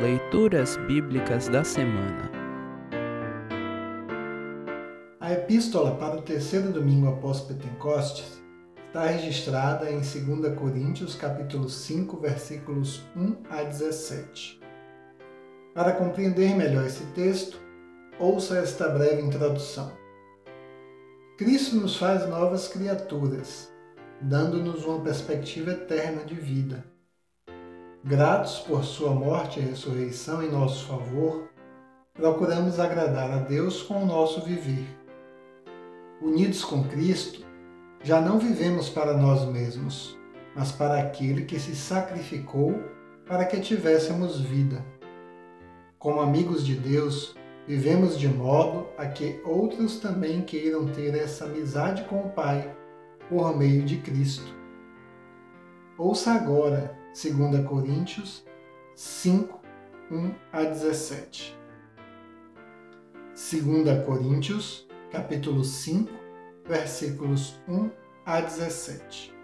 Leituras Bíblicas da Semana A epístola para o terceiro domingo após Pentecostes está registrada em 2 Coríntios capítulo 5, versículos 1 a 17. Para compreender melhor esse texto, ouça esta breve introdução. Cristo nos faz novas criaturas, dando-nos uma perspectiva eterna de vida. Gratos por Sua morte e ressurreição em nosso favor, procuramos agradar a Deus com o nosso viver. Unidos com Cristo, já não vivemos para nós mesmos, mas para aquele que se sacrificou para que tivéssemos vida. Como amigos de Deus, Vivemos de modo a que outros também queiram ter essa amizade com o Pai por meio de Cristo. Ouça agora 2 Coríntios 5, 1 a 17. 2 Coríntios, capítulo 5, versículos 1 a 17.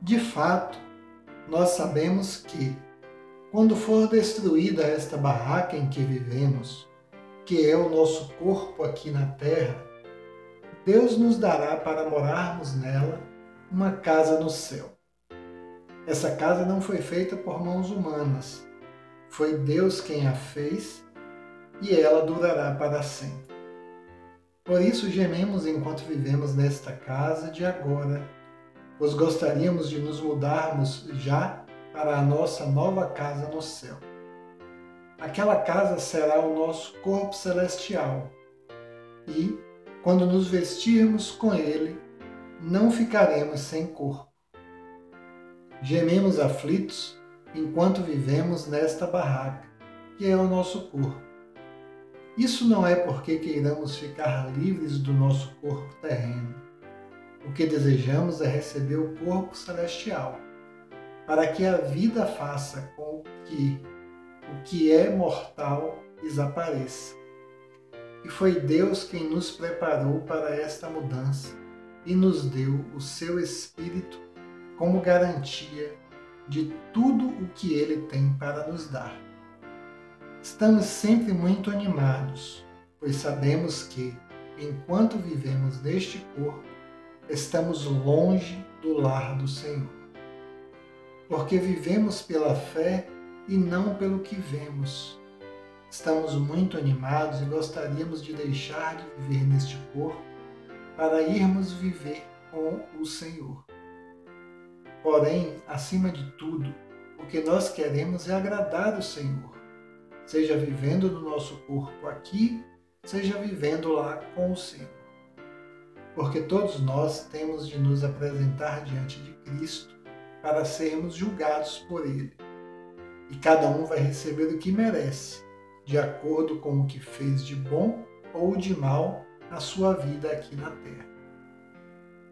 De fato, nós sabemos que, quando for destruída esta barraca em que vivemos, que é o nosso corpo aqui na terra, Deus nos dará para morarmos nela uma casa no céu. Essa casa não foi feita por mãos humanas, foi Deus quem a fez e ela durará para sempre. Por isso gememos enquanto vivemos nesta casa de agora, pois gostaríamos de nos mudarmos já para a nossa nova casa no céu. Aquela casa será o nosso corpo celestial. E, quando nos vestirmos com ele, não ficaremos sem corpo. Gememos aflitos enquanto vivemos nesta barraca, que é o nosso corpo. Isso não é porque queiramos ficar livres do nosso corpo terreno. O que desejamos é receber o corpo celestial, para que a vida faça com que o que é mortal desapareça. E foi Deus quem nos preparou para esta mudança e nos deu o seu Espírito como garantia de tudo o que Ele tem para nos dar. Estamos sempre muito animados, pois sabemos que, enquanto vivemos neste corpo, estamos longe do lar do Senhor. Porque vivemos pela fé e não pelo que vemos. Estamos muito animados e gostaríamos de deixar de viver neste corpo para irmos viver com o Senhor. Porém, acima de tudo, o que nós queremos é agradar o Senhor, seja vivendo no nosso corpo aqui, seja vivendo lá com o Senhor. Porque todos nós temos de nos apresentar diante de Cristo para sermos julgados por Ele e cada um vai receber o que merece, de acordo com o que fez de bom ou de mal na sua vida aqui na terra.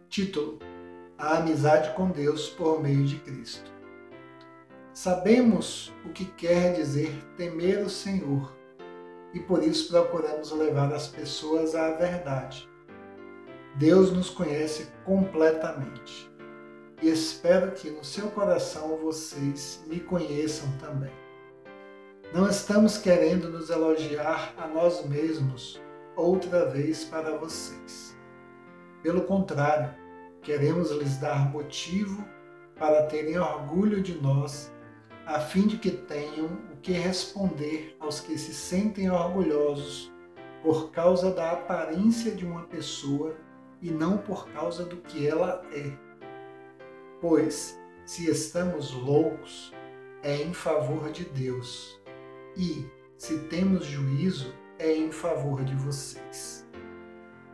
Título: A amizade com Deus por meio de Cristo. Sabemos o que quer dizer temer o Senhor e por isso procuramos levar as pessoas à verdade. Deus nos conhece completamente e espero que no seu coração vocês me conheçam também. Não estamos querendo nos elogiar a nós mesmos outra vez para vocês. Pelo contrário, queremos lhes dar motivo para terem orgulho de nós, a fim de que tenham o que responder aos que se sentem orgulhosos por causa da aparência de uma pessoa e não por causa do que ela é. Pois, se estamos loucos, é em favor de Deus, e, se temos juízo, é em favor de vocês.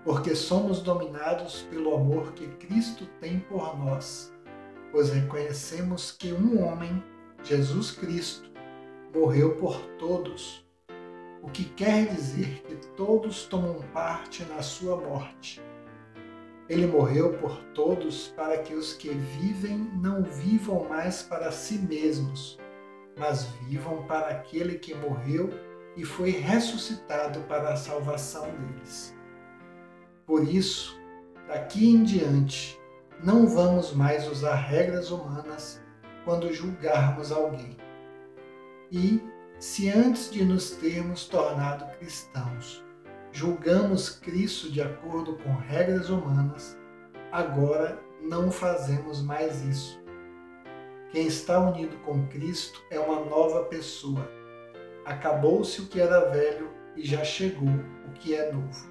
Porque somos dominados pelo amor que Cristo tem por nós, pois reconhecemos que um homem, Jesus Cristo, morreu por todos, o que quer dizer que todos tomam parte na sua morte ele morreu por todos para que os que vivem não vivam mais para si mesmos, mas vivam para aquele que morreu e foi ressuscitado para a salvação deles. Por isso, daqui em diante, não vamos mais usar regras humanas quando julgarmos alguém. E, Se antes de nos termos tornado cristãos, julgamos Cristo de acordo com regras humanas, agora não fazemos mais isso. Quem está unido com Cristo é uma nova pessoa. Acabou-se o que era velho e já chegou o que é novo.